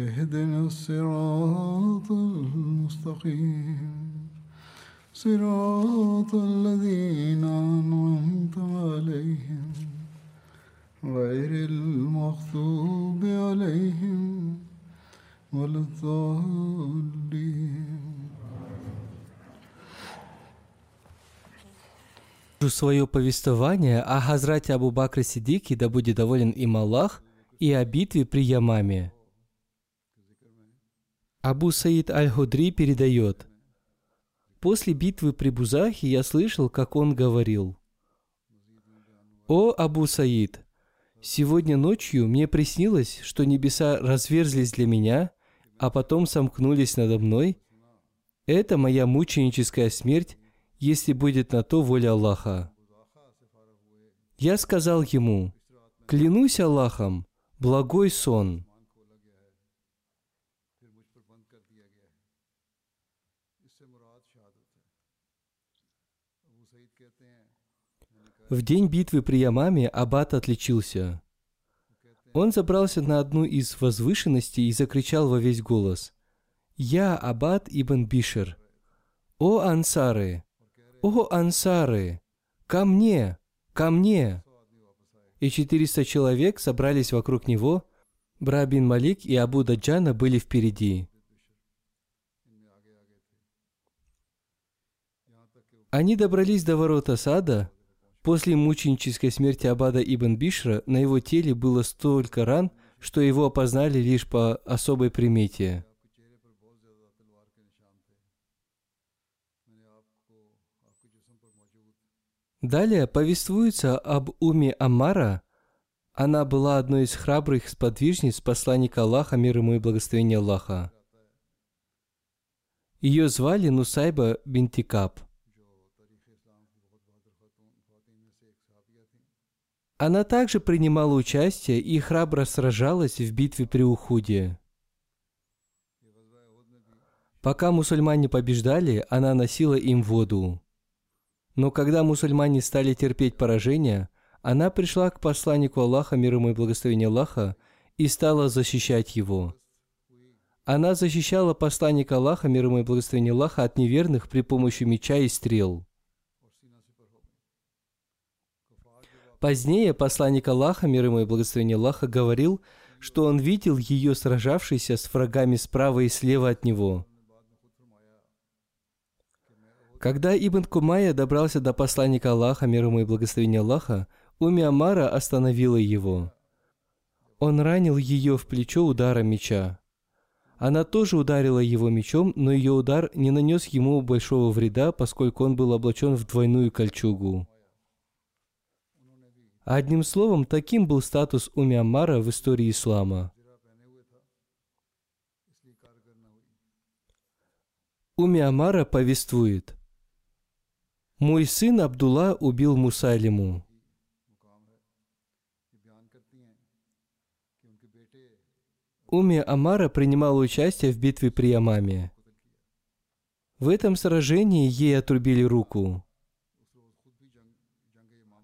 اهدنا الصراط المستقيم صراط الذين أنعمت عليهم غير المغضوب عليهم ولا الضالين свое повествование о Хазрате Абу Бакре Сидике, да будет доволен им Аллах, и о битве при Ямаме. Абу Саид Аль-Худри передает, «После битвы при Бузахе я слышал, как он говорил, «О, Абу Саид, сегодня ночью мне приснилось, что небеса разверзлись для меня, а потом сомкнулись надо мной. Это моя мученическая смерть, если будет на то воля Аллаха. Я сказал ему, клянусь Аллахом, благой сон. В день битвы при Ямаме Аббат отличился. Он забрался на одну из возвышенностей и закричал во весь голос. «Я Аббат ибн Бишер! О ансары! «О, ансары! Ко мне! Ко мне!» И 400 человек собрались вокруг него. Брабин Малик и Абу Даджана были впереди. Они добрались до ворота сада. После мученической смерти Абада ибн Бишра на его теле было столько ран, что его опознали лишь по особой примете – Далее повествуется об Уме Амара. Она была одной из храбрых сподвижниц посланника Аллаха, мир ему и благословения Аллаха. Ее звали Нусайба Бинтикаб. Она также принимала участие и храбро сражалась в битве при Ухуде. Пока мусульмане побеждали, она носила им воду. Но когда мусульмане стали терпеть поражение, она пришла к посланнику Аллаха, мир ему и благословение Аллаха, и стала защищать его. Она защищала посланника Аллаха, мир ему и благословение Аллаха, от неверных при помощи меча и стрел. Позднее посланник Аллаха, мир ему и благословение Аллаха, говорил, что он видел ее сражавшейся с врагами справа и слева от него – когда Ибн Кумая добрался до посланника Аллаха, мир ему и благословения Аллаха, Уми Амара остановила его. Он ранил ее в плечо ударом меча. Она тоже ударила его мечом, но ее удар не нанес ему большого вреда, поскольку он был облачен в двойную кольчугу. Одним словом, таким был статус Уми Аммара в истории ислама. Уми Амара повествует – мой сын Абдулла убил Мусайлиму. Уми Амара принимала участие в битве при Ямаме. В этом сражении ей отрубили руку.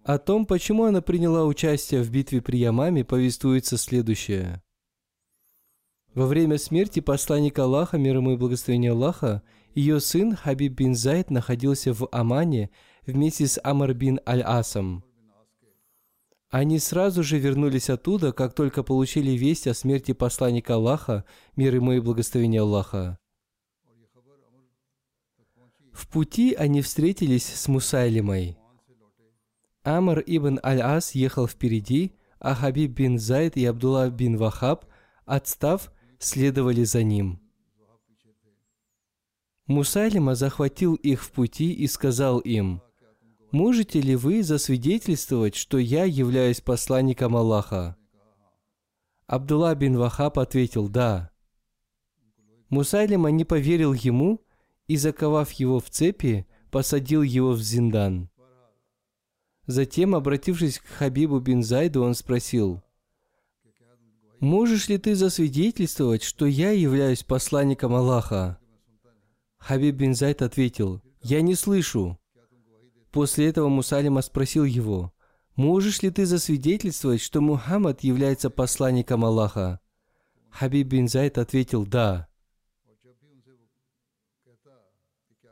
О том, почему она приняла участие в битве при Ямаме, повествуется следующее. Во время смерти посланника Аллаха, мир ему и благословения Аллаха, ее сын Хабиб бин Зайд находился в Амане вместе с Амар бин Аль-Асом. Они сразу же вернулись оттуда, как только получили весть о смерти посланника Аллаха, мир ему и благословение Аллаха. В пути они встретились с Мусайлимой. Амр ибн Аль-Ас ехал впереди, а Хабиб бин Зайд и Абдулла бин Вахаб, отстав, следовали за ним. Мусайлима захватил их в пути и сказал им, «Можете ли вы засвидетельствовать, что я являюсь посланником Аллаха?» Абдулла бин Вахаб ответил «Да». Мусайлима не поверил ему и, заковав его в цепи, посадил его в зиндан. Затем, обратившись к Хабибу бин Зайду, он спросил, «Можешь ли ты засвидетельствовать, что я являюсь посланником Аллаха?» Хабиб бин Зайд ответил, «Я не слышу». После этого Мусалима спросил его, «Можешь ли ты засвидетельствовать, что Мухаммад является посланником Аллаха?» Хабиб бин Зайд ответил, «Да».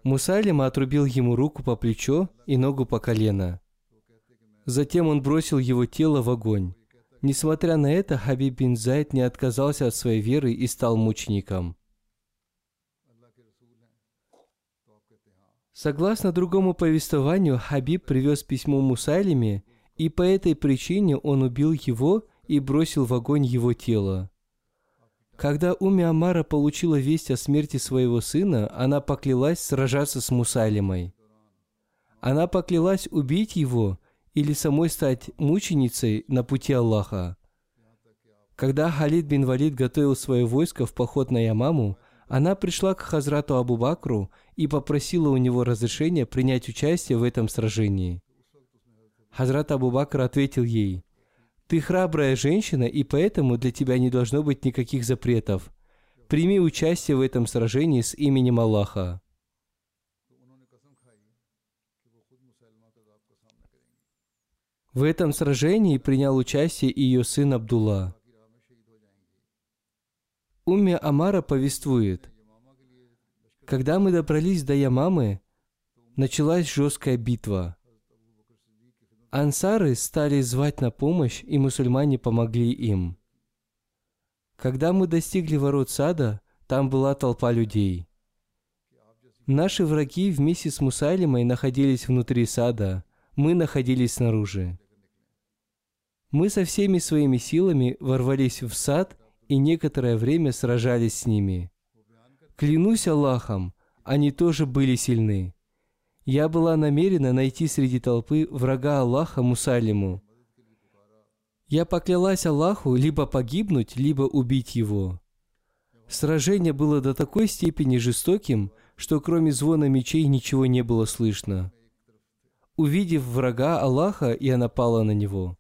Мусалима отрубил ему руку по плечо и ногу по колено. Затем он бросил его тело в огонь. Несмотря на это, Хабиб бин Зайд не отказался от своей веры и стал мучеником. Согласно другому повествованию, Хабиб привез письмо Мусайлиме, и по этой причине он убил его и бросил в огонь его тело. Когда Уми Амара получила весть о смерти своего сына, она поклялась сражаться с Мусайлимой. Она поклялась убить его или самой стать мученицей на пути Аллаха. Когда Халид бин Валид готовил свое войско в поход на Ямаму, она пришла к Хазрату Абу Бакру и попросила у него разрешения принять участие в этом сражении. Хазрат Абу Бакр ответил ей, «Ты храбрая женщина, и поэтому для тебя не должно быть никаких запретов. Прими участие в этом сражении с именем Аллаха». В этом сражении принял участие и ее сын Абдулла. Умми Амара повествует, когда мы добрались до Ямамы, началась жесткая битва. Ансары стали звать на помощь, и мусульмане помогли им. Когда мы достигли ворот сада, там была толпа людей. Наши враги вместе с Мусайлимой находились внутри сада, мы находились снаружи. Мы со всеми своими силами ворвались в сад и некоторое время сражались с ними. Клянусь Аллахом, они тоже были сильны. Я была намерена найти среди толпы врага Аллаха Мусалиму. Я поклялась Аллаху либо погибнуть, либо убить его. Сражение было до такой степени жестоким, что кроме звона мечей ничего не было слышно. Увидев врага Аллаха, я напала на него.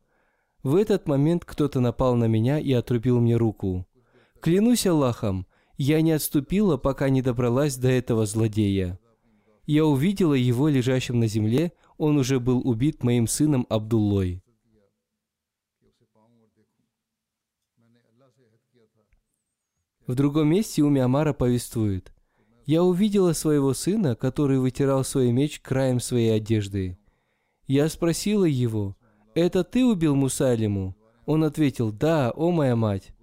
В этот момент кто-то напал на меня и отрубил мне руку. Клянусь Аллахом, я не отступила, пока не добралась до этого злодея. Я увидела его лежащим на земле, он уже был убит моим сыном Абдуллой. В другом месте Уми Амара повествует. «Я увидела своего сына, который вытирал свой меч краем своей одежды. Я спросила его, «Это ты убил Мусалиму?» Он ответил, «Да, о моя мать».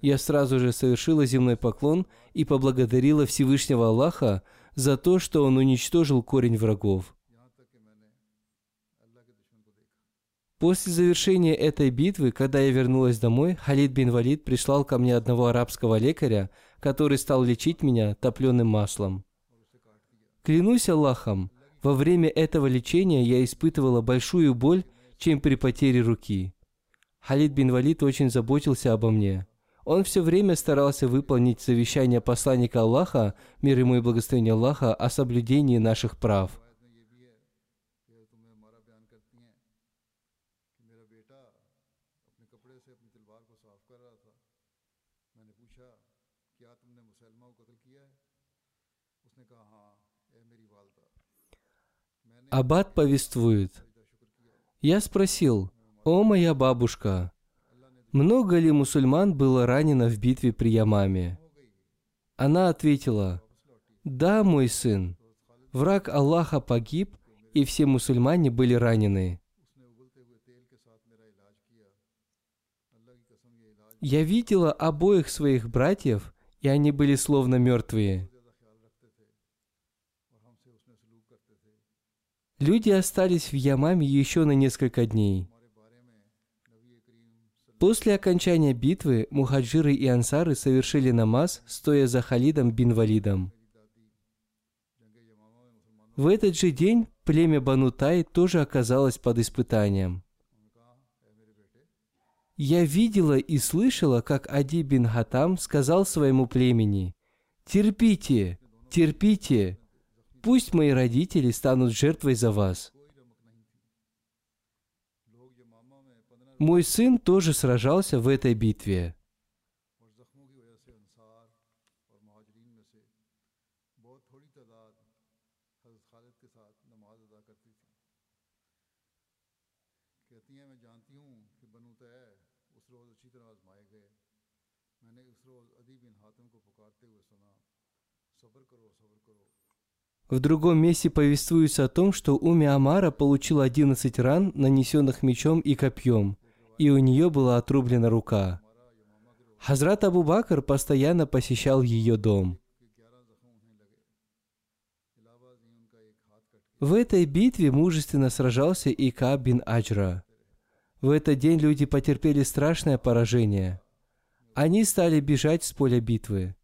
Я сразу же совершила земной поклон и поблагодарила Всевышнего Аллаха за то, что Он уничтожил корень врагов. После завершения этой битвы, когда я вернулась домой, Халид бин Валид прислал ко мне одного арабского лекаря, который стал лечить меня топленым маслом. Клянусь Аллахом, во время этого лечения я испытывала большую боль чем при потере руки. Халид бин Валид очень заботился обо мне. Он все время старался выполнить завещание посланника Аллаха, мир ему и благословение Аллаха, о соблюдении наших прав. Аббат повествует, я спросил, «О, моя бабушка, много ли мусульман было ранено в битве при Ямаме?» Она ответила, «Да, мой сын, враг Аллаха погиб, и все мусульмане были ранены». Я видела обоих своих братьев, и они были словно мертвые. Люди остались в Ямаме еще на несколько дней. После окончания битвы мухаджиры и ансары совершили намаз, стоя за Халидом бин Валидом. В этот же день племя Банутай тоже оказалось под испытанием. Я видела и слышала, как Ади бин Хатам сказал своему племени, «Терпите, терпите, пусть мои родители станут жертвой за вас». Мой сын тоже сражался в этой битве. В другом месте повествуется о том, что Уми Амара получила 11 ран, нанесенных мечом и копьем, и у нее была отрублена рука. Хазрат Абу Бакр постоянно посещал ее дом. В этой битве мужественно сражался и Кааб бин Аджра. В этот день люди потерпели страшное поражение. Они стали бежать с поля битвы.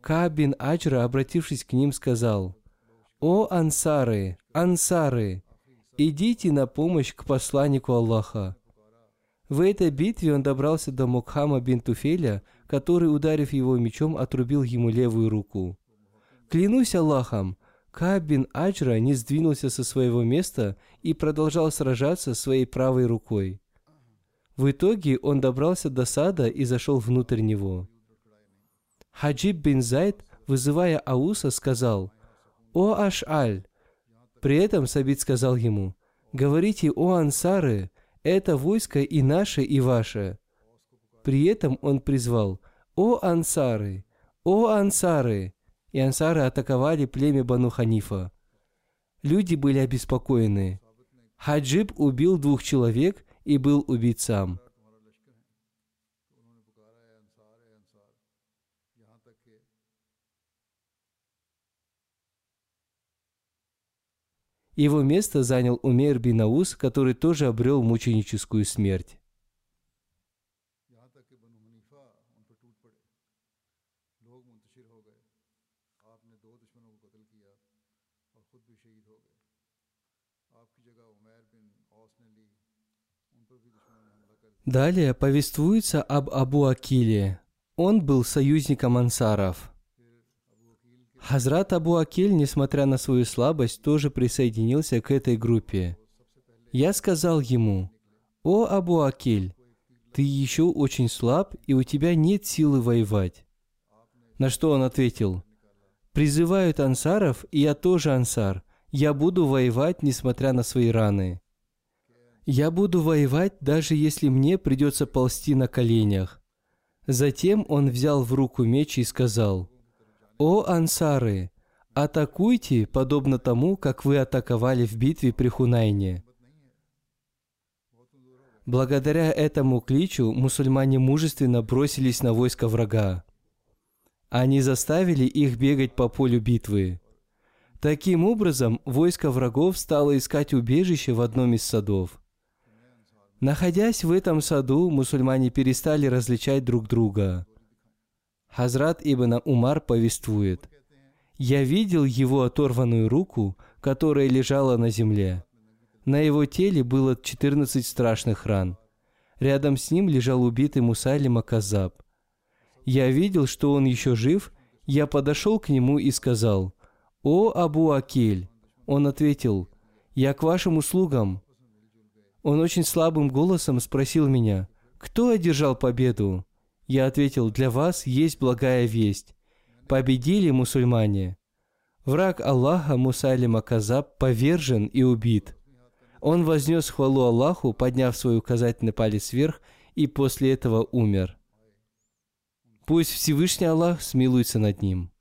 Кааб бин Аджра, обратившись к ним, сказал, «О ансары, ансары, идите на помощь к посланнику Аллаха». В этой битве он добрался до Мукхама бин Туфеля, который, ударив его мечом, отрубил ему левую руку. Клянусь Аллахом, Кааб бин Аджра не сдвинулся со своего места и продолжал сражаться своей правой рукой. В итоге он добрался до сада и зашел внутрь него. Хаджиб бин Зайд, вызывая Ауса, сказал, «О Аш'аль!» При этом Сабит сказал ему, «Говорите, о Ансары, это войско и наше, и ваше». При этом он призвал, «О Ансары! О Ансары!» И Ансары атаковали племя Бану Ханифа. Люди были обеспокоены. Хаджиб убил двух человек и был убит сам. Его место занял Умейр бин Аус, который тоже обрел мученическую смерть. Далее повествуется об Абу Акиле. Он был союзником ансаров. Хазрат Абу Акиль, несмотря на свою слабость, тоже присоединился к этой группе. Я сказал ему, «О Абу Акиль, ты еще очень слаб, и у тебя нет силы воевать». На что он ответил, «Призывают ансаров, и я тоже ансар. Я буду воевать, несмотря на свои раны». Я буду воевать, даже если мне придется ползти на коленях. Затем он взял в руку меч и сказал, «О ансары, атакуйте, подобно тому, как вы атаковали в битве при Хунайне». Благодаря этому кличу мусульмане мужественно бросились на войско врага. Они заставили их бегать по полю битвы. Таким образом, войско врагов стало искать убежище в одном из садов. Находясь в этом саду, мусульмане перестали различать друг друга. Хазрат Ибн Умар повествует, «Я видел его оторванную руку, которая лежала на земле. На его теле было 14 страшных ран. Рядом с ним лежал убитый Мусайлима Казаб. Я видел, что он еще жив, я подошел к нему и сказал, «О, Абу Акиль!» Он ответил, «Я к вашим услугам, он очень слабым голосом спросил меня, «Кто одержал победу?» Я ответил, «Для вас есть благая весть. Победили мусульмане». Враг Аллаха Мусайлима Казаб повержен и убит. Он вознес хвалу Аллаху, подняв свой указательный палец вверх, и после этого умер. Пусть Всевышний Аллах смилуется над ним.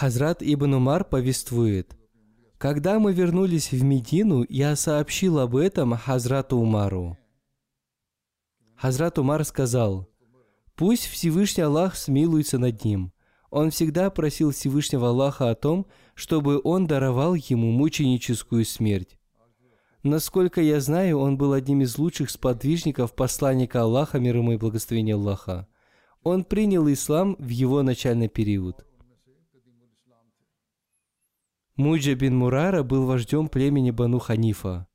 Хазрат Ибн Умар повествует, когда мы вернулись в Медину, я сообщил об этом Хазрату Умару. Хазрат Умар сказал, «Пусть Всевышний Аллах смилуется над ним. Он всегда просил Всевышнего Аллаха о том, чтобы он даровал ему мученическую смерть. Насколько я знаю, он был одним из лучших сподвижников посланника Аллаха, мир ему и благословения Аллаха. Он принял ислам в его начальный период. Муджа бин Мурара был вождем племени Бану Ханифа.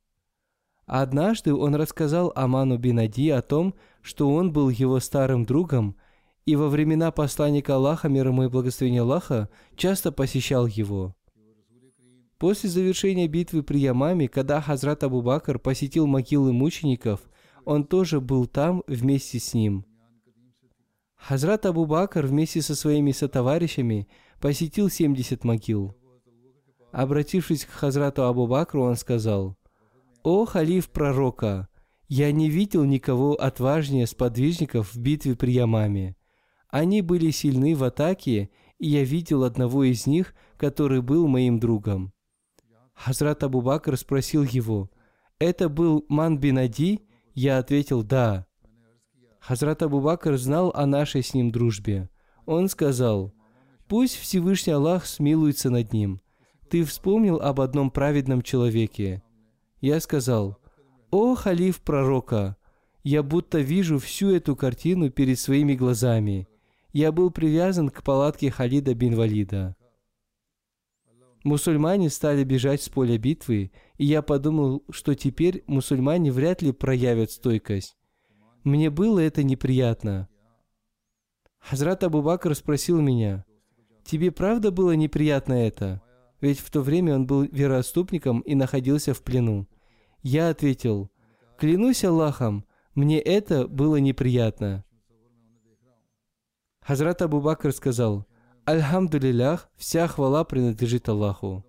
Однажды он рассказал Аману бин Ади о том, что он был его старым другом, и во времена посланника Аллаха, мир ему и благословения Аллаха, часто посещал его. После завершения битвы при Ямаме, когда Хазрат Абу Бакр посетил могилы мучеников, он тоже был там вместе с ним. Хазрат Абу Бакр вместе со своими сотоварищами посетил 70 могил. Обратившись к Хазрату Абу Бакру, он сказал, «О халиф пророка, я не видел никого отважнее сподвижников в битве при Ямаме. Они были сильны в атаке, и я видел одного из них, который был моим другом. Хазрат Абу Бакр спросил его, «Это был Ман бин Ади?» Я ответил, «Да». Хазрат Абу Бакр знал о нашей с ним дружбе. Он сказал, «Пусть Всевышний Аллах смилуется над ним. Ты вспомнил об одном праведном человеке». Я сказал, «О, халиф пророка, я будто вижу всю эту картину перед своими глазами. Я был привязан к палатке Халида бин Валида. Мусульмане стали бежать с поля битвы, и я подумал, что теперь мусульмане вряд ли проявят стойкость. Мне было это неприятно. Хазрат Абу Бакр спросил меня, «Тебе правда было неприятно это?» Ведь в то время он был вероотступником и находился в плену. Я ответил, «Клянусь Аллахом, мне это было неприятно». Хазрат Абу Бакр сказал, Альхамдулилях, вся хвала принадлежит Аллаху.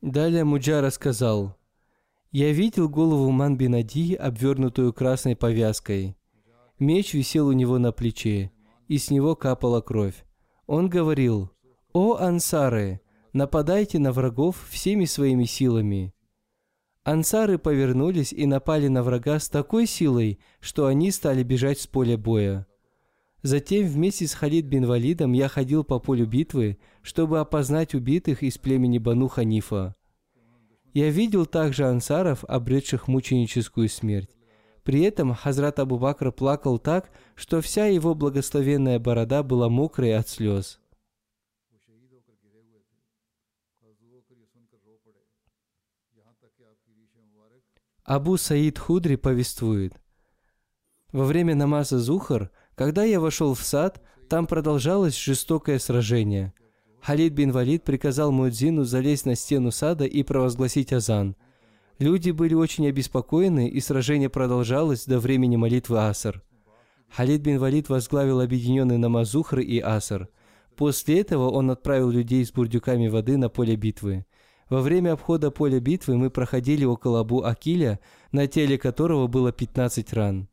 Далее Муджа рассказал, «Я видел голову Манбинади, обвернутую красной повязкой. Меч висел у него на плече, и с него капала кровь. Он говорил, «О, ансары, нападайте на врагов всеми своими силами». Ансары повернулись и напали на врага с такой силой, что они стали бежать с поля боя. Затем вместе с Халид бин Валидом я ходил по полю битвы, чтобы опознать убитых из племени Бану Ханифа. Я видел также ансаров, обретших мученическую смерть. При этом Хазрат Абу Бакр плакал так, что вся его благословенная борода была мокрой от слез. Абу Саид Худри повествует. Во время намаза Зухар, когда я вошел в сад, там продолжалось жестокое сражение. Халид бин Валид приказал Мудзину залезть на стену сада и провозгласить азан. Люди были очень обеспокоены, и сражение продолжалось до времени молитвы Аср. Халид бин Валид возглавил объединенный намаз Зухр и Аср. После этого он отправил людей с бурдюками воды на поле битвы. Во время обхода поля битвы мы проходили около Абу Акиля, на теле которого было 15 ран.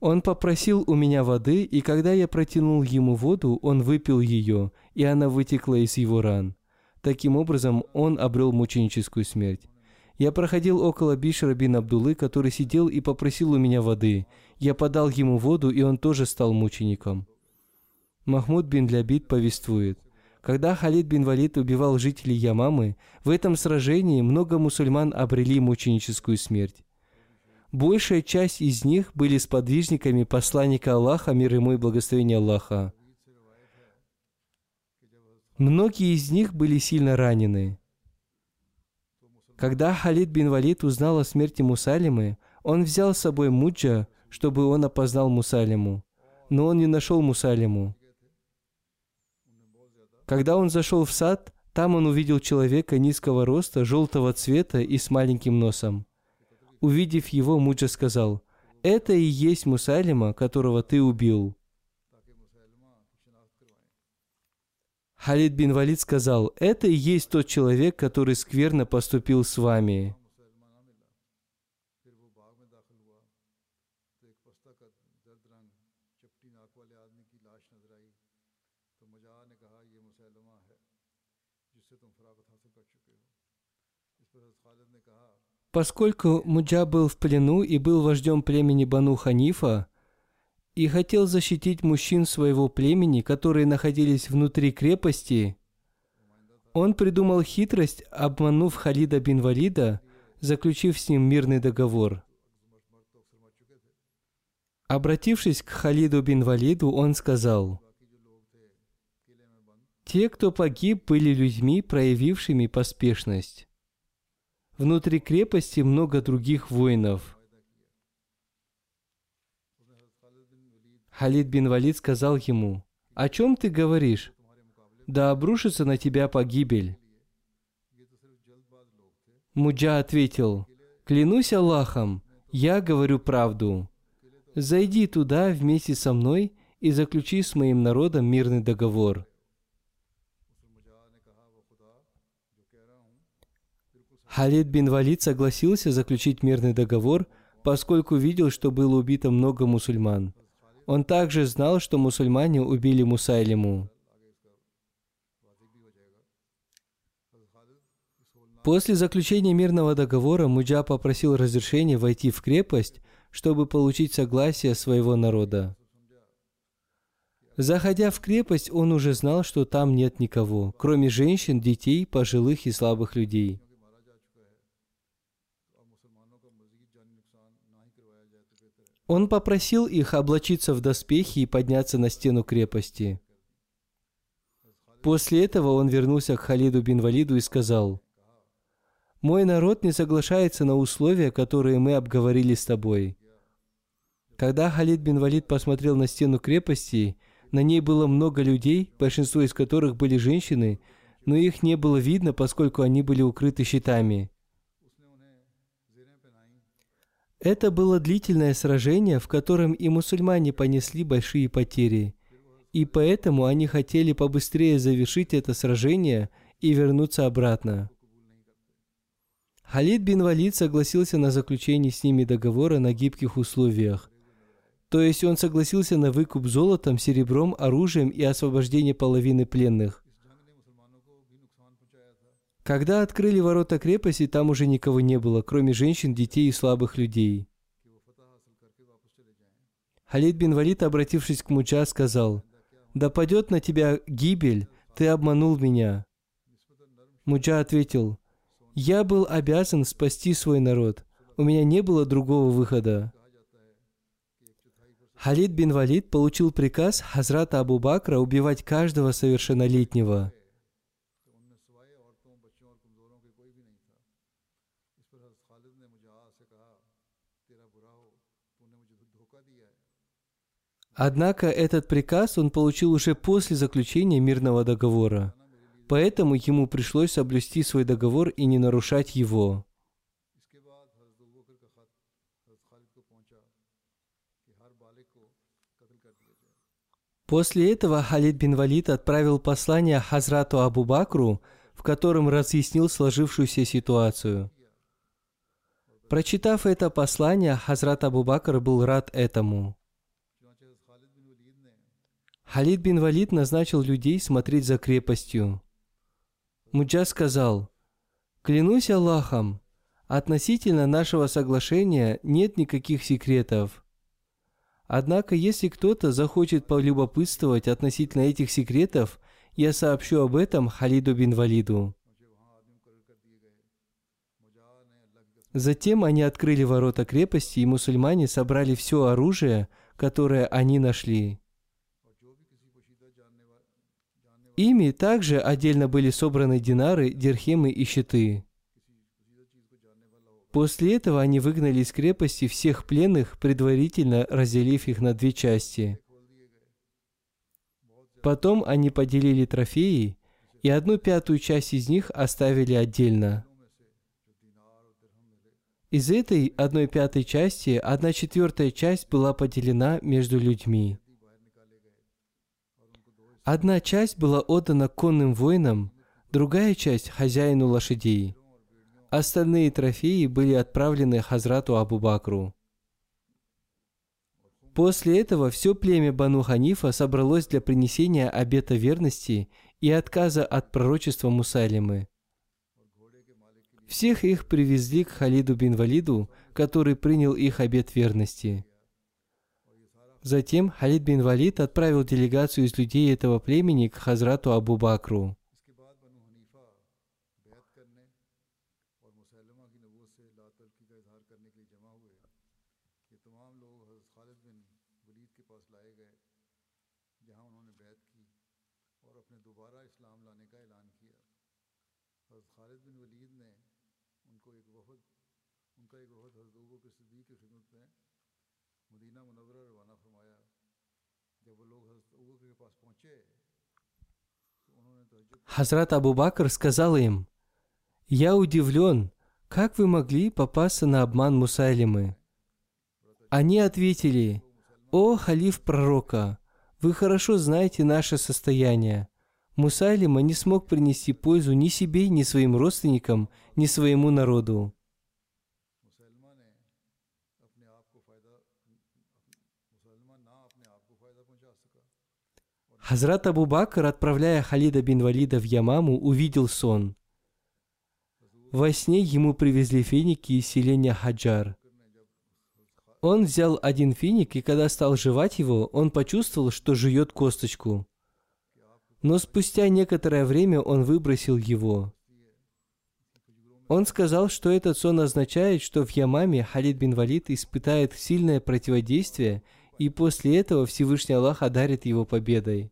Он попросил у меня воды, и когда я протянул ему воду, он выпил ее, и она вытекла из его ран. Таким образом, он обрел мученическую смерть. Я проходил около Бишра бин Абдулы, который сидел и попросил у меня воды. Я подал ему воду, и он тоже стал мучеником. Махмуд бин Лябид повествует. Когда Халид бин Валид убивал жителей Ямамы, в этом сражении много мусульман обрели мученическую смерть. Большая часть из них были сподвижниками посланника Аллаха, мир ему и благословение Аллаха. Многие из них были сильно ранены. Когда Халид бин Валид узнал о смерти Мусалимы, он взял с собой Муджа, чтобы он опознал Мусалиму. Но он не нашел Мусалиму. Когда он зашел в сад, там он увидел человека низкого роста, желтого цвета и с маленьким носом. Увидев его, Муджа сказал, «Это и есть Мусалима, которого ты убил». Халид бин Валид сказал, «Это и есть тот человек, который скверно поступил с вами». Поскольку Муджа был в плену и был вождем племени Бану Ханифа, и хотел защитить мужчин своего племени, которые находились внутри крепости, он придумал хитрость, обманув Халида бин Валида, заключив с ним мирный договор. Обратившись к Халиду бин Валиду, он сказал, «Те, кто погиб, были людьми, проявившими поспешность. Внутри крепости много других воинов. Халид бин Валид сказал ему, «О чем ты говоришь? Да обрушится на тебя погибель». Муджа ответил, «Клянусь Аллахом, я говорю правду. Зайди туда вместе со мной и заключи с моим народом мирный договор». Халид бин Валид согласился заключить мирный договор, поскольку видел, что было убито много мусульман. Он также знал, что мусульмане убили Мусайлиму. После заключения мирного договора Муджа попросил разрешения войти в крепость, чтобы получить согласие своего народа. Заходя в крепость, он уже знал, что там нет никого, кроме женщин, детей, пожилых и слабых людей. Он попросил их облачиться в доспехи и подняться на стену крепости. После этого он вернулся к Халиду бин Валиду и сказал, «Мой народ не соглашается на условия, которые мы обговорили с тобой». Когда Халид бин Валид посмотрел на стену крепости, на ней было много людей, большинство из которых были женщины, но их не было видно, поскольку они были укрыты щитами. Это было длительное сражение, в котором и мусульмане понесли большие потери. И поэтому они хотели побыстрее завершить это сражение и вернуться обратно. Халид бин Валид согласился на заключение с ними договора на гибких условиях. То есть он согласился на выкуп золотом, серебром, оружием и освобождение половины пленных. Когда открыли ворота крепости, там уже никого не было, кроме женщин, детей и слабых людей. Халид бин Валид, обратившись к Муджа, сказал, «Да падет на тебя гибель, ты обманул меня». Муджа ответил, «Я был обязан спасти свой народ. У меня не было другого выхода». Халид бин Валид получил приказ Хазрата Абу Бакра убивать каждого совершеннолетнего – Однако этот приказ он получил уже после заключения мирного договора. Поэтому ему пришлось соблюсти свой договор и не нарушать его. После этого Халид бин Валид отправил послание Хазрату Абу Бакру, в котором разъяснил сложившуюся ситуацию. Прочитав это послание, Хазрат Абу Бакр был рад этому. Халид бин Валид назначил людей смотреть за крепостью. Муджа сказал, «Клянусь Аллахом, относительно нашего соглашения нет никаких секретов. Однако, если кто-то захочет полюбопытствовать относительно этих секретов, я сообщу об этом Халиду бин Валиду». Затем они открыли ворота крепости, и мусульмане собрали все оружие, которое они нашли. Ими также отдельно были собраны динары, дирхемы и щиты. После этого они выгнали из крепости всех пленных, предварительно разделив их на две части. Потом они поделили трофеи, и одну пятую часть из них оставили отдельно. Из этой одной пятой части одна четвертая часть была поделена между людьми. Одна часть была отдана конным воинам, другая часть – хозяину лошадей. Остальные трофеи были отправлены Хазрату Абу Бакру. После этого все племя Бану Ханифа собралось для принесения обета верности и отказа от пророчества Мусалимы. Всех их привезли к Халиду бин Валиду, который принял их обет верности. Затем Халид бин Валид отправил делегацию из людей этого племени к Хазрату Абу Бакру. Хазрат Абу Бакр сказал им, «Я удивлен, как вы могли попасться на обман Мусайлимы?» Они ответили, «О, халиф пророка, вы хорошо знаете наше состояние. Мусайлима не смог принести пользу ни себе, ни своим родственникам, ни своему народу. Хазрат Абу Бакр, отправляя Халида бин Валида в Ямаму, увидел сон. Во сне ему привезли финики из селения Хаджар. Он взял один финик, и когда стал жевать его, он почувствовал, что жует косточку. Но спустя некоторое время он выбросил его. Он сказал, что этот сон означает, что в Ямаме Халид бин Валид испытает сильное противодействие, и после этого Всевышний Аллах одарит его победой.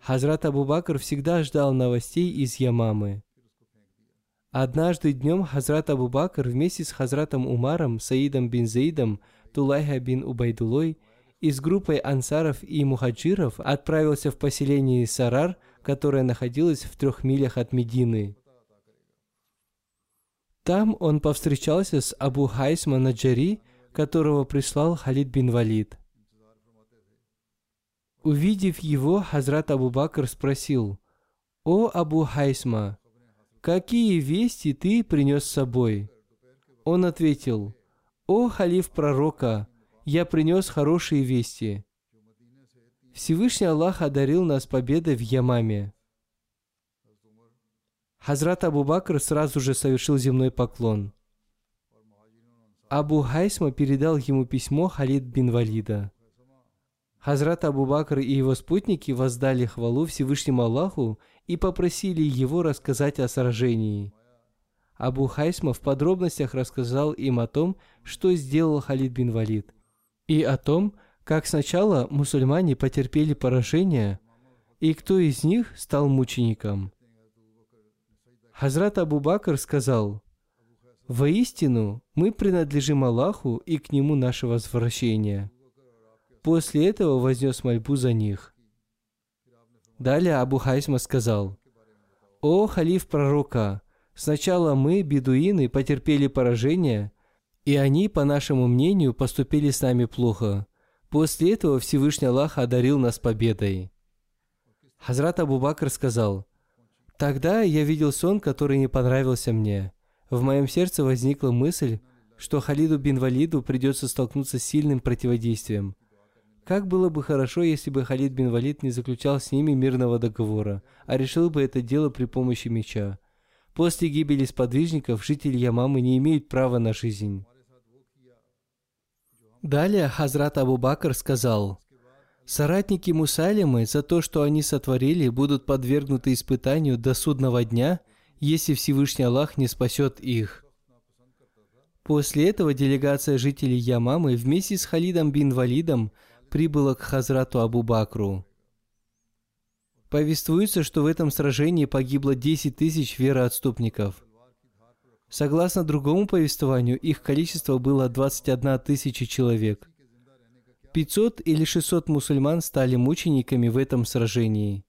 Хазрат Абу Бакр всегда ждал новостей из Ямамы. Однажды днем Хазрат Абу Бакр вместе с Хазратом Умаром, Саидом бин Заидом, Тулайха бин Убайдулой и с группой ансаров и мухаджиров отправился в поселение Сарар, которое находилось в трех милях от Медины. Там он повстречался с Абу Хайсма Наджари, которого прислал Халид бин Валид – Увидев его, Хазрат Абу Бакр спросил, «О Абу Хайсма, какие вести ты принес с собой?» Он ответил, «О халиф пророка, я принес хорошие вести. Всевышний Аллах одарил нас победой в Ямаме». Хазрат Абу Бакр сразу же совершил земной поклон. Абу Хайсма передал ему письмо Халид бин Валида – Хазрат Абу Бакр и его спутники воздали хвалу Всевышнему Аллаху и попросили его рассказать о сражении. Абу Хайсма в подробностях рассказал им о том, что сделал Халид бин Валид, и о том, как сначала мусульмане потерпели поражение, и кто из них стал мучеником. Хазрат Абу Бакр сказал, «Воистину, мы принадлежим Аллаху и к Нему наше возвращение». После этого вознес мольбу за них. Далее Абу Хайсма сказал, «О халиф пророка, сначала мы, бедуины, потерпели поражение, и они, по нашему мнению, поступили с нами плохо. После этого Всевышний Аллах одарил нас победой». Хазрат Абу Бакр сказал, «Тогда я видел сон, который не понравился мне. В моем сердце возникла мысль, что Халиду бин Валиду придется столкнуться с сильным противодействием – как было бы хорошо, если бы Халид бин Валид не заключал с ними мирного договора, а решил бы это дело при помощи меча. После гибели сподвижников жители Ямамы не имеют права на жизнь. Далее Хазрат Абу Бакр сказал, «Соратники Мусалимы за то, что они сотворили, будут подвергнуты испытанию до судного дня, если Всевышний Аллах не спасет их». После этого делегация жителей Ямамы вместе с Халидом бин Валидом – прибыло к Хазрату Абу Бакру. Повествуется, что в этом сражении погибло 10 тысяч вероотступников. Согласно другому повествованию, их количество было 21 тысяча человек. 500 или 600 мусульман стали мучениками в этом сражении.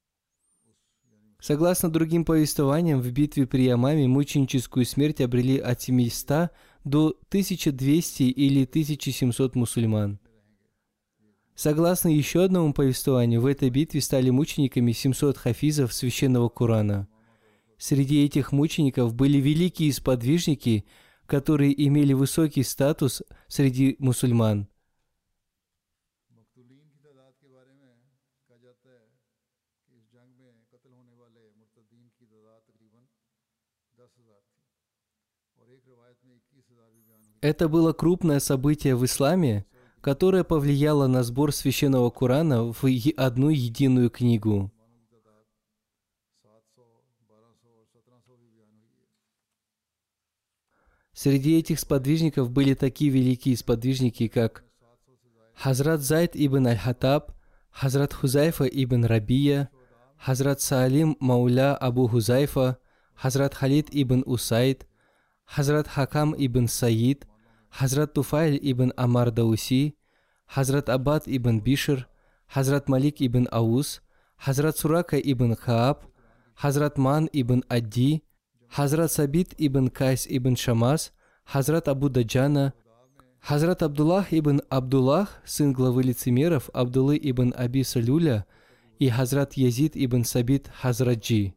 Согласно другим повествованиям, в битве при Ямаме мученическую смерть обрели от 700 до 1200 или 1700 мусульман. Согласно еще одному повествованию, в этой битве стали мучениками 700 хафизов священного Корана. Среди этих мучеников были великие сподвижники, которые имели высокий статус среди мусульман. Это было крупное событие в исламе, которое повлияло на сбор священного Корана в одну единую книгу. Среди этих сподвижников были такие великие сподвижники, как Хазрат Зайд ибн Аль-Хатаб, Хазрат Хузайфа ибн Рабия, Хазрат Саалим Мауля Абу Хузайфа, Хазрат Халид ибн Усайд, Хазрат Хакам ибн Саид, Хазрат Туфайль ибн Амар Дауси, Хазрат Аббад ибн Бишр, Хазрат Малик ибн Аус, Хазрат Сурака ибн Кааб, Хазрат Ман ибн Адди, Хазрат Сабит ибн Кайс ибн Шамас, Хазрат Абу Дуджана, Хазрат Абдуллах ибн Абдуллах, сын главы лицемеров Абдуллы ибн Аби Салюля, и Хазрат Язид ибн Сабит Хазраджи.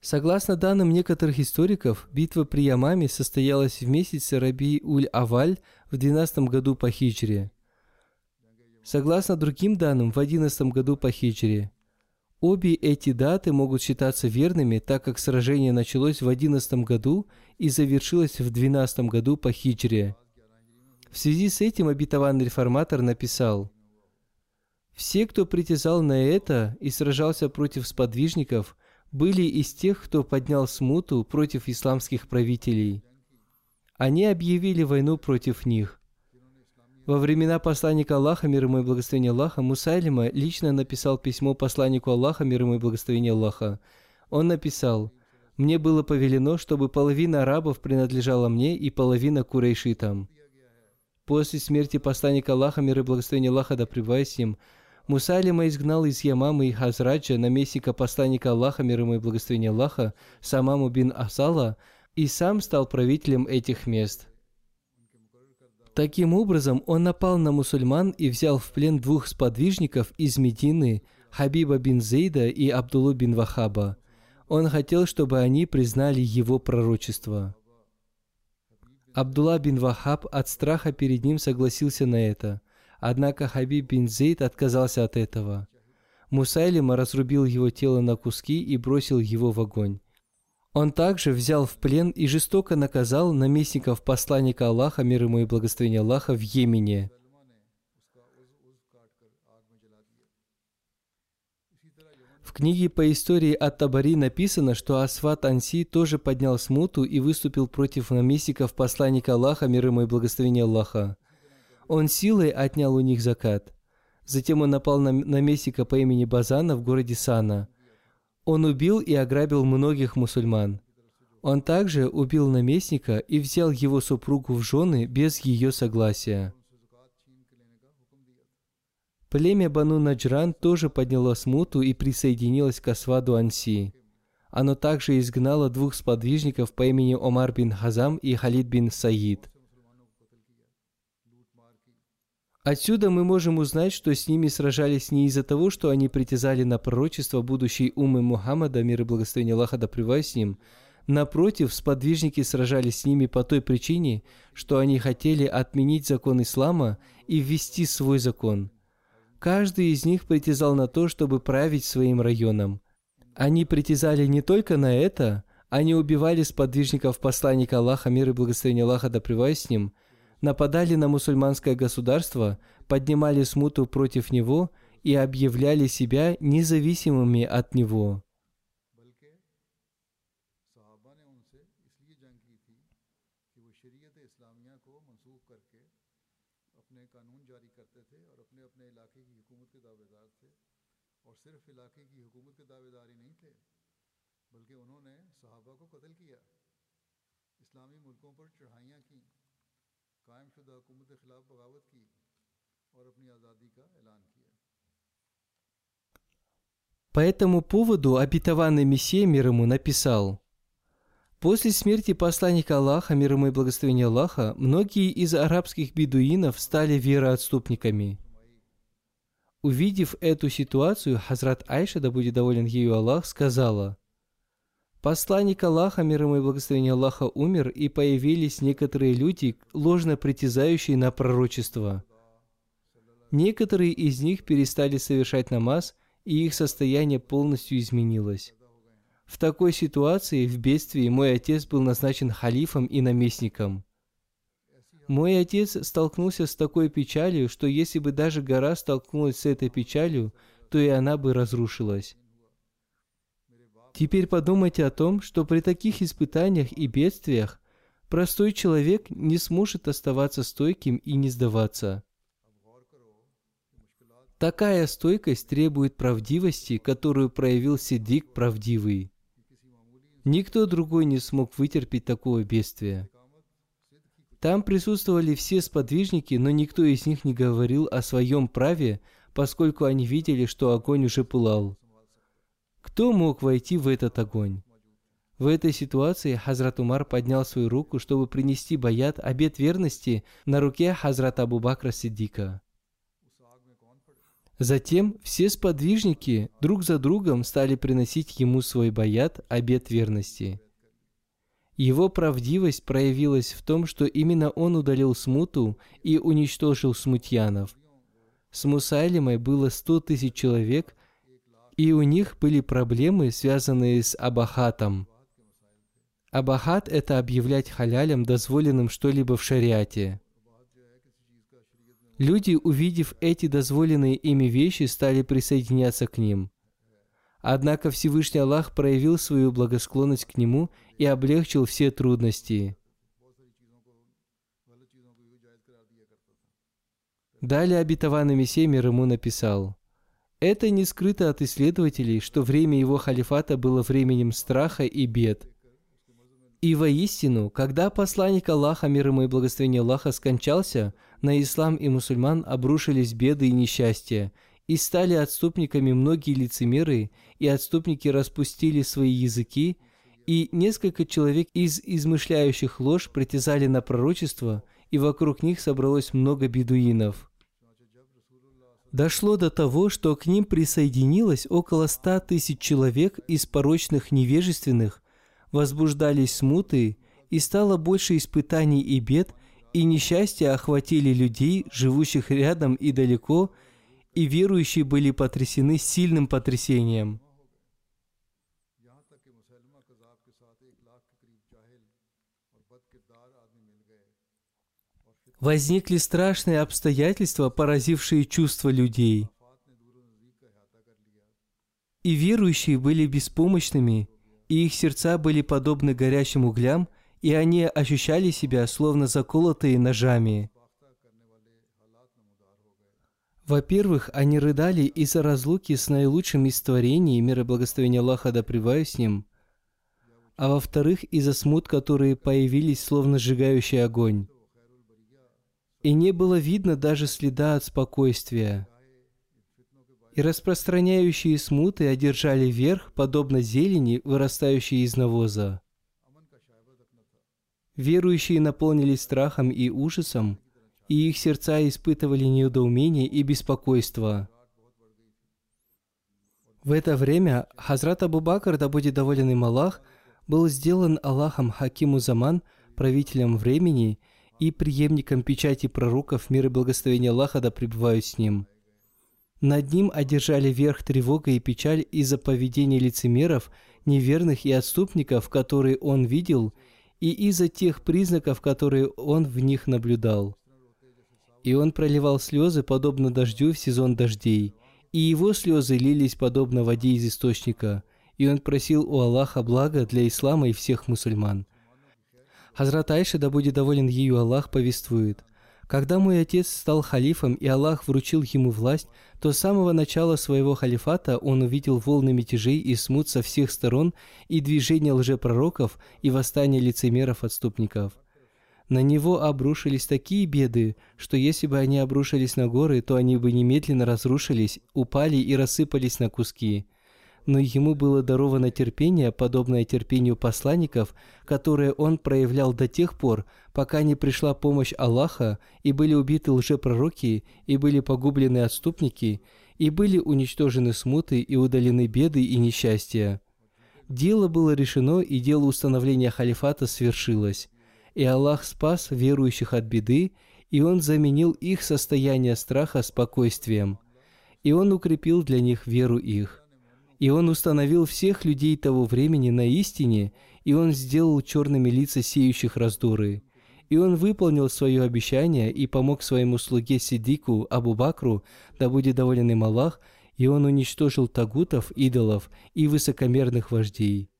Согласно данным некоторых историков, битва при Ямаме состоялась в месяце Раби-Уль-Аваль в 12 году по хиджре. Согласно другим данным, в 11 году по хиджре. Обе эти даты могут считаться верными, так как сражение началось в 11 году и завершилось в 12 году по хиджре. В связи с этим обетованный реформатор написал «Все, кто притязал на это и сражался против сподвижников, были из тех, кто поднял смуту против исламских правителей. Они объявили войну против них. Во времена посланника Аллаха, мир ему и благословение Аллаха, Мусайлима лично написал письмо посланнику Аллаха, мир ему и благословение Аллаха. Он написал, «Мне было повелено, чтобы половина арабов принадлежала мне и половина курейшитам». После смерти посланника Аллаха, мир и благословение Аллаха, да ним, Мусайлима изгнал из Ямамы и Хазраджа наместника посланника Аллаха, мир ему и благословение Аллаха, Самаму бин Асала, и сам стал правителем этих мест. Таким образом, он напал на мусульман и взял в плен двух сподвижников из Медины, Хабиба бин Зейда и Абдуллу бин Вахаба. Он хотел, чтобы они признали его пророчество. Абдулла бин Вахаб от страха перед ним согласился на это. Однако Хабиб бин Зейд отказался от этого. Мусайлима разрубил его тело на куски и бросил его в огонь. Он также взял в плен и жестоко наказал наместников посланника Аллаха, мир ему и благословение Аллаха, в Йемене. В книге по истории от Табари написано, что Асфат Анси тоже поднял смуту и выступил против наместников посланника Аллаха, мир ему и благословение Аллаха. Он силой отнял у них закат. Затем он напал на наместника по имени Базана в городе Сана. Он убил и ограбил многих мусульман. Он также убил наместника и взял его супругу в жены без ее согласия. Племя Бану Наджран тоже подняло смуту и присоединилось к Асваду Анси. Оно также изгнало двух сподвижников по имени Омар бин Хазам и Халид бин Саид. Отсюда мы можем узнать, что с ними сражались не из-за того, что они притязали на пророчество будущей умы Мухаммада, мир и благословение Аллаха да с ним, Напротив, сподвижники сражались с ними по той причине, что они хотели отменить закон ислама и ввести свой закон. Каждый из них притязал на то, чтобы править своим районом. Они притязали не только на это, они убивали сподвижников посланника Аллаха, мир и благословение Аллаха да с ним, нападали на мусульманское государство, поднимали смуту против него и объявляли себя независимыми от него. По этому поводу обетованный Мессия мир ему написал, После смерти посланника Аллаха, мир ему и благословения Аллаха, многие из арабских бедуинов стали вероотступниками. Увидев эту ситуацию, Хазрат Айша, да будет доволен ею Аллах, сказала, Посланник Аллаха, мир ему и благословение Аллаха, умер, и появились некоторые люди, ложно притязающие на пророчество. Некоторые из них перестали совершать намаз – и их состояние полностью изменилось. В такой ситуации, в бедствии, мой отец был назначен халифом и наместником. Мой отец столкнулся с такой печалью, что если бы даже гора столкнулась с этой печалью, то и она бы разрушилась. Теперь подумайте о том, что при таких испытаниях и бедствиях простой человек не сможет оставаться стойким и не сдаваться. Такая стойкость требует правдивости, которую проявил Сидик правдивый. Никто другой не смог вытерпеть такого бедствия. Там присутствовали все сподвижники, но никто из них не говорил о своем праве, поскольку они видели, что огонь уже пылал. Кто мог войти в этот огонь? В этой ситуации Хазрат Умар поднял свою руку, чтобы принести баят, обет верности, на руке Хазрата Абу Бакра Сиддика. Затем все сподвижники друг за другом стали приносить ему свой баят, обет верности. Его правдивость проявилась в том, что именно он удалил смуту и уничтожил смутьянов. С Мусайлимой было сто тысяч человек, и у них были проблемы, связанные с абахатом. Абахат – это объявлять халялем дозволенным что-либо в шариате – Люди, увидев эти дозволенные ими вещи, стали присоединяться к ним. Однако Всевышний Аллах проявил свою благосклонность к нему и облегчил все трудности. Далее обетованный Мессия мир ему написал, «Это не скрыто от исследователей, что время его халифата было временем страха и бед. И воистину, когда посланник Аллаха, мир ему и благословение Аллаха, скончался – на ислам и мусульман обрушились беды и несчастья, и стали отступниками многие лицемеры, и отступники распустили свои языки, и несколько человек из измышляющих ложь притязали на пророчество, и вокруг них собралось много бедуинов. Дошло до того, что к ним присоединилось около ста тысяч человек из порочных невежественных, возбуждались смуты, и стало больше испытаний и бед, и несчастья охватили людей, живущих рядом и далеко, и верующие были потрясены сильным потрясением. Возникли страшные обстоятельства, поразившие чувства людей. И верующие были беспомощными, и их сердца были подобны горящим углям – и они ощущали себя словно заколотые ножами. Во-первых, они рыдали из-за разлуки с наилучшим из творений, мир и благословение Аллаха да с ним, а во-вторых, из-за смут, которые появились словно сжигающий огонь. И не было видно даже следа от спокойствия. И распространяющие смуты одержали верх, подобно зелени, вырастающей из навоза. Верующие наполнились страхом и ужасом, и их сердца испытывали недоумение и беспокойство. В это время Хазрат Абу Бакр, да будет доволен им Аллах, был сделан Аллахом Хакиму Заман, правителем времени и преемником печати пророков, мир и благословение Аллаха да пребывают с ним. Над ним одержали верх тревога и печаль из-за поведения лицемеров, неверных и отступников, которые он видел, и из-за тех признаков, которые он в них наблюдал. И он проливал слезы, подобно дождю в сезон дождей, и его слезы лились подобно воде из источника, и он просил у Аллаха блага для ислама и всех мусульман. Хазрат Айша, да будет доволен ею Аллах, повествует. Когда мой отец стал халифом и Аллах вручил ему власть, то с самого начала своего халифата он увидел волны мятежей и смут со всех сторон и движение лжепророков и восстание лицемеров-отступников. На него обрушились такие беды, что если бы они обрушились на горы, то они бы немедленно разрушились, упали и рассыпались на куски – но ему было даровано терпение, подобное терпению посланников, которое он проявлял до тех пор, пока не пришла помощь Аллаха, и были убиты лжепророки, и были погублены отступники, и были уничтожены смуты и удалены беды и несчастья. Дело было решено, и дело установления халифата свершилось. И Аллах спас верующих от беды, и Он заменил их состояние страха спокойствием. И Он укрепил для них веру их. И он установил всех людей того времени на истине, и он сделал черными лица сеющих раздоры. И он выполнил свое обещание и помог своему слуге Сидику Абу Бакру, да будет доволен им Аллах, и он уничтожил тагутов, идолов и высокомерных вождей.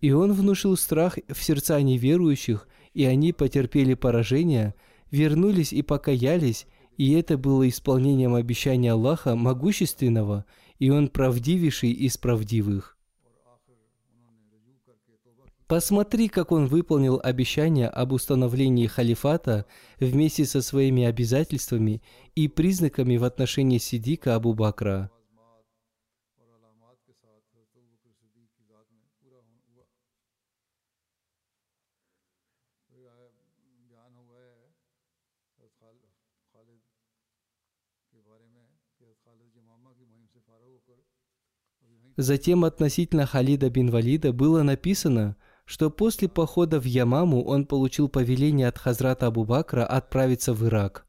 И он внушил страх в сердца неверующих, и они потерпели поражение, вернулись и покаялись, и это было исполнением обещания Аллаха Могущественного – и он правдивейший из правдивых. Посмотри, как он выполнил обещание об установлении халифата вместе со своими обязательствами и признаками в отношении Сидика Абу Затем относительно Халида бин Валида было написано, что после похода в Ямаму он получил повеление от Хазрата Абу Бакра отправиться в Ирак.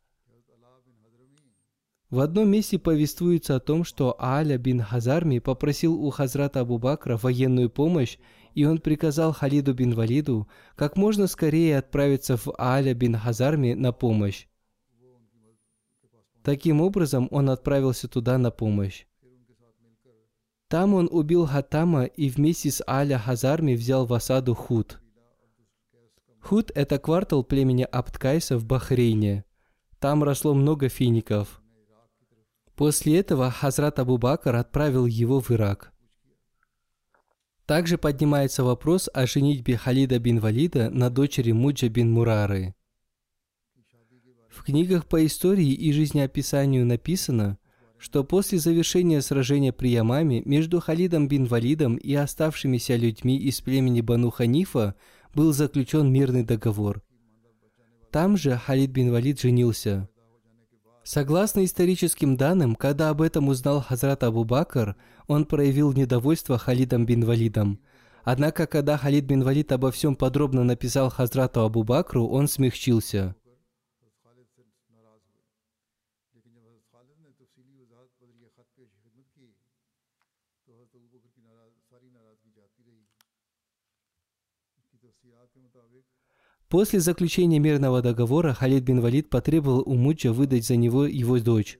В одном месте повествуется о том, что Аля бин Хазарми попросил у Хазрата Абу Бакра военную помощь, и он приказал Халиду бин Валиду как можно скорее отправиться в Аля бин Хазарми на помощь. Таким образом, он отправился туда на помощь. Там он убил Хатама и вместе с Аля Хазарми взял в осаду Худ. Худ – это квартал племени Абткайса в Бахрейне. Там росло много фиников. После этого Хазрат Абу Бакр отправил его в Ирак. Также поднимается вопрос о женитьбе Халида бин Валида на дочери Муджа бин Мурары. В книгах по истории и жизнеописанию написано, что после завершения сражения при Ямаме между Халидом бин Валидом и оставшимися людьми из племени Бану Ханифа был заключен мирный договор. Там же Халид бин Валид женился. Согласно историческим данным, когда об этом узнал Хазрат Абу Бакр, он проявил недовольство Халидом бин Валидом. Однако, когда Халид бин Валид обо всем подробно написал Хазрату Абу Бакру, он смягчился – После заключения мирного договора Халид бин Валид потребовал у Муджа выдать за него его дочь.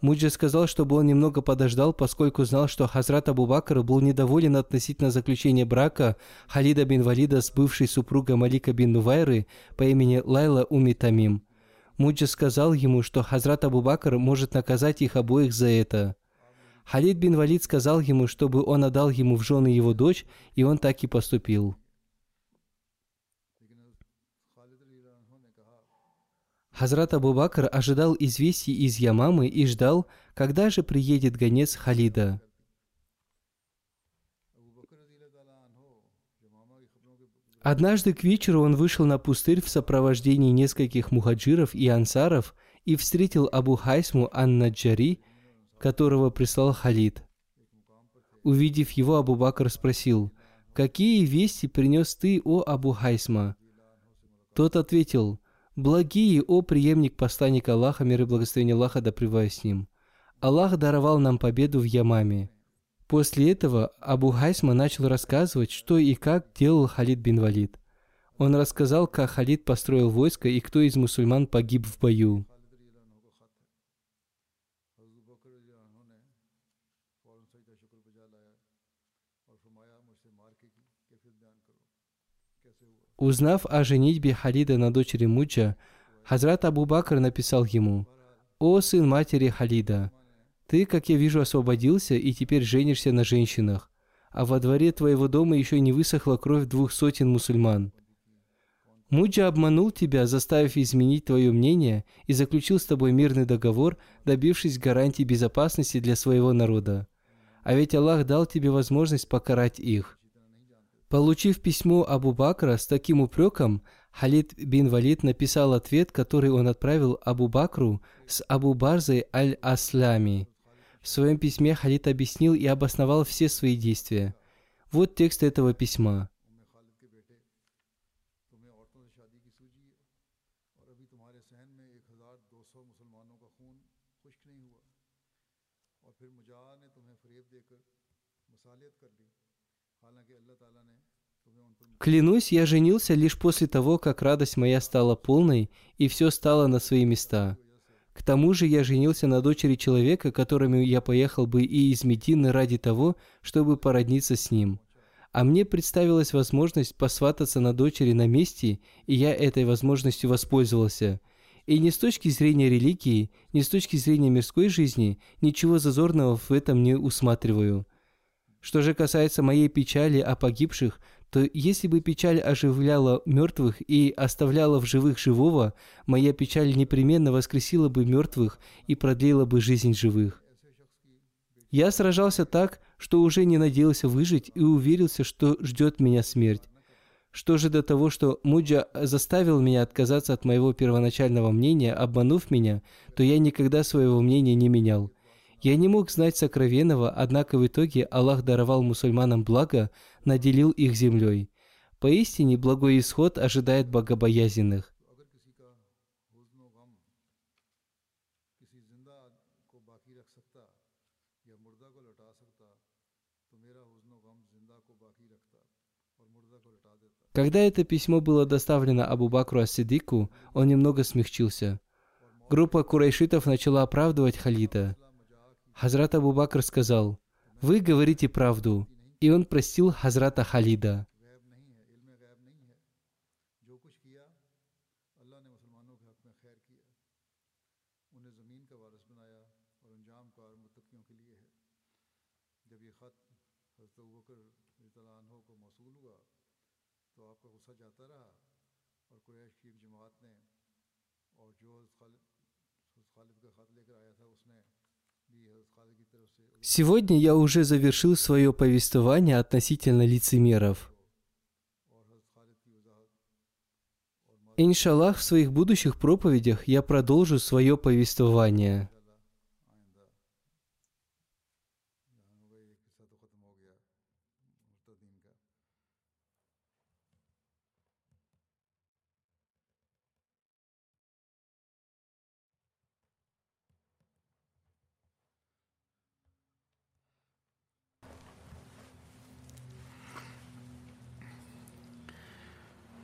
Муджа сказал, чтобы он немного подождал, поскольку знал, что Хазрат Абу Бакр был недоволен относительно заключения брака Халида бин Валида с бывшей супругой Малика бин Нувайры по имени Лайла Уми Тамим. Муджа сказал ему, что Хазрат Абу Бакр может наказать их обоих за это. Халид бин Валид сказал ему, чтобы он отдал ему в жены его дочь, и он так и поступил. Хазрат Абу Бакр ожидал известий из Ямамы и ждал, когда же приедет гонец Халида. Однажды к вечеру он вышел на пустырь в сопровождении нескольких мухаджиров и ансаров и встретил Абу Хайсму ан-Наджари, которого прислал Халид. Увидев его, Абу Бакр спросил, какие вести принес ты, о Абу Хайсма? Тот ответил, благие, о преемник посланника Аллаха, мир и благословение Аллаха, да с ним. Аллах даровал нам победу в Ямаме. После этого Абу Хайсма начал рассказывать, что и как делал Халид бин Валид. Он рассказал, как Халид построил войско и кто из мусульман погиб в бою. Узнав о женитьбе Халида на дочери Муджа, Хазрат Абу Бакр написал ему, «О сын матери Халида, ты, как я вижу, освободился и теперь женишься на женщинах, а во дворе твоего дома еще не высохла кровь двух сотен мусульман. Муджа обманул тебя, заставив изменить твое мнение и заключил с тобой мирный договор, добившись гарантии безопасности для своего народа. А ведь Аллах дал тебе возможность покарать их. Получив письмо Абу Бакра с таким упреком, Халид бин Валид написал ответ, который он отправил Абу Бакру с Абу Барзой аль-Аслами. В своем письме Халид объяснил и обосновал все свои действия. Вот текст этого письма. Клянусь, я женился лишь после того, как радость моя стала полной, и все стало на свои места. К тому же я женился на дочери человека, которому я поехал бы и из Медины ради того, чтобы породниться с ним. А мне представилась возможность посвататься на дочери на месте, и я этой возможностью воспользовался. И ни с точки зрения религии, ни с точки зрения мирской жизни, ничего зазорного в этом не усматриваю. Что же касается моей печали о погибших, то если бы печаль оживляла мертвых и оставляла в живых живого, моя печаль непременно воскресила бы мертвых и продлила бы жизнь живых. Я сражался так, что уже не надеялся выжить и уверился, что ждет меня смерть. Что же до того, что Муджа заставил меня отказаться от моего первоначального мнения, обманув меня, то я никогда своего мнения не менял. Я не мог знать сокровенного, однако в итоге Аллах даровал мусульманам благо, наделил их землей. Поистине благой исход ожидает богобоязненных. Когда это письмо было доставлено Абу Бакру Ас-Сидику, он немного смягчился. Группа курайшитов начала оправдывать Халида – Хазрат Абу Бакр сказал, «Вы говорите правду». И он простил Хазрата Халида. Сегодня я уже завершил свое повествование относительно лицемеров. Иншаллах, в своих будущих проповедях я продолжу свое повествование.